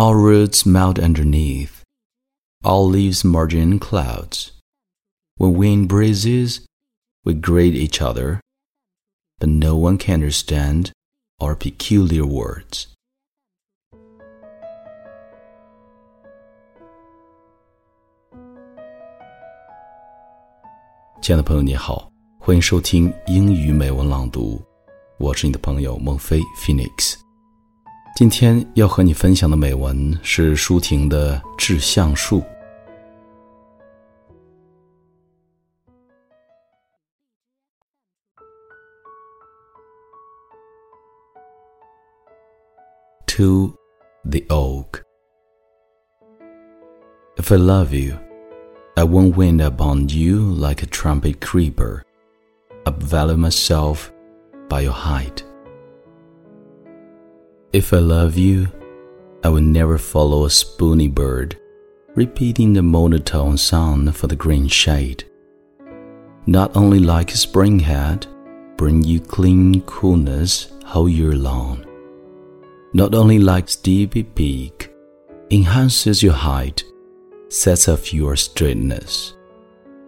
All roots melt underneath, all leaves merge in clouds. When wind breezes, we greet each other, but no one can understand our peculiar words. Phoenix。今天要和你分享的美文是舒婷的《致橡树》。To the oak. If I love you, I won't wind upon you like a trumpet creeper, upvalue myself by your height. If I love you, I will never follow a spoony bird, repeating the monotone sound for the green shade. Not only like a spring hat, bring you clean coolness whole year long. Not only like steepy peak, enhances your height, sets off your straightness,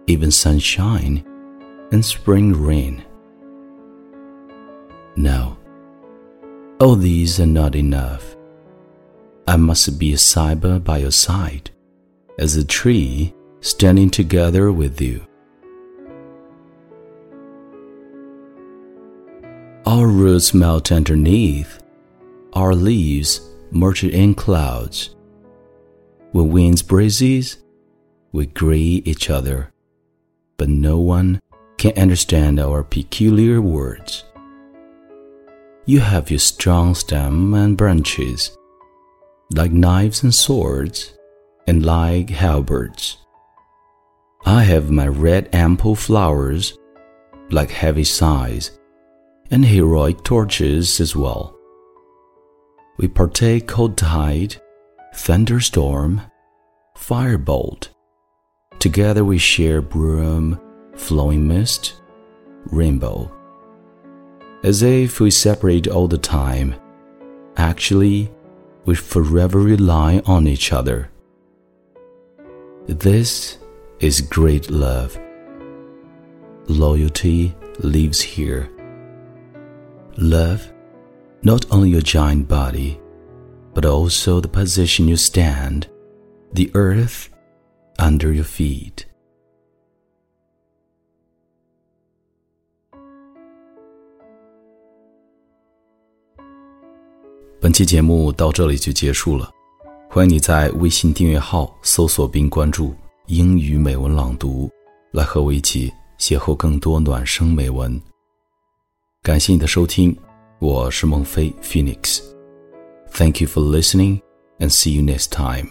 even sunshine and spring rain. No all these are not enough. I must be a ceiba by your side, as a tree standing together with you. Our roots melt underneath, our leaves merge in clouds. When winds breezes, we greet each other, but no one can understand our peculiar words. You have your strong stem and branches, like knives and swords, and like halberds. I have my red ample flowers, like heavy sighs, and heroic torches as well. We partake cold tide, thunderstorm, firebolt. Together we share brume, flowing mist, rainbow as if we separate all the time. Actually, we forever rely on each other. This is great love. Loyalty lives here. Love not only your giant body, but also the position you stand, the earth under your feet. 本期节目到这里就结束了，欢迎你在微信订阅号搜索并关注“英语美文朗读”，来和我一起邂逅更多暖声美文。感谢你的收听，我是孟非 Phoenix。Thank you for listening and see you next time.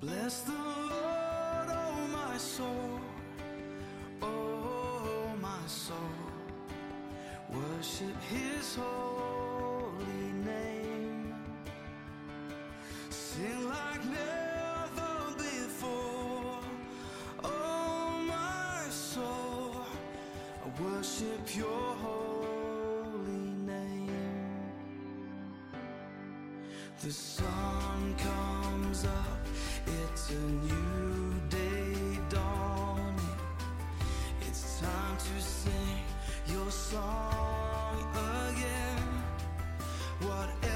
Bless the Lord, oh my soul, oh my soul, worship His holy The sun comes up it's a new day dawning. It's time to sing your song again. Whatever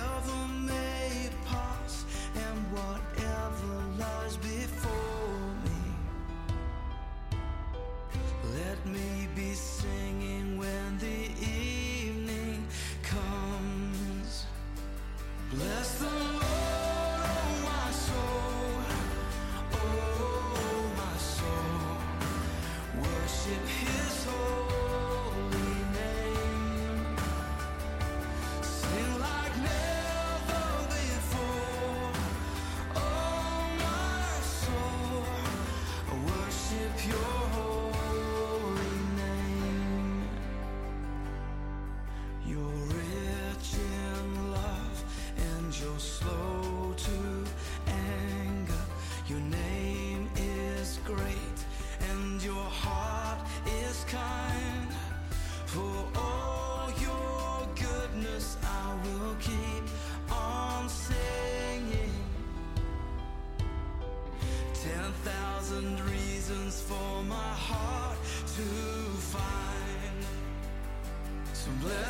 Some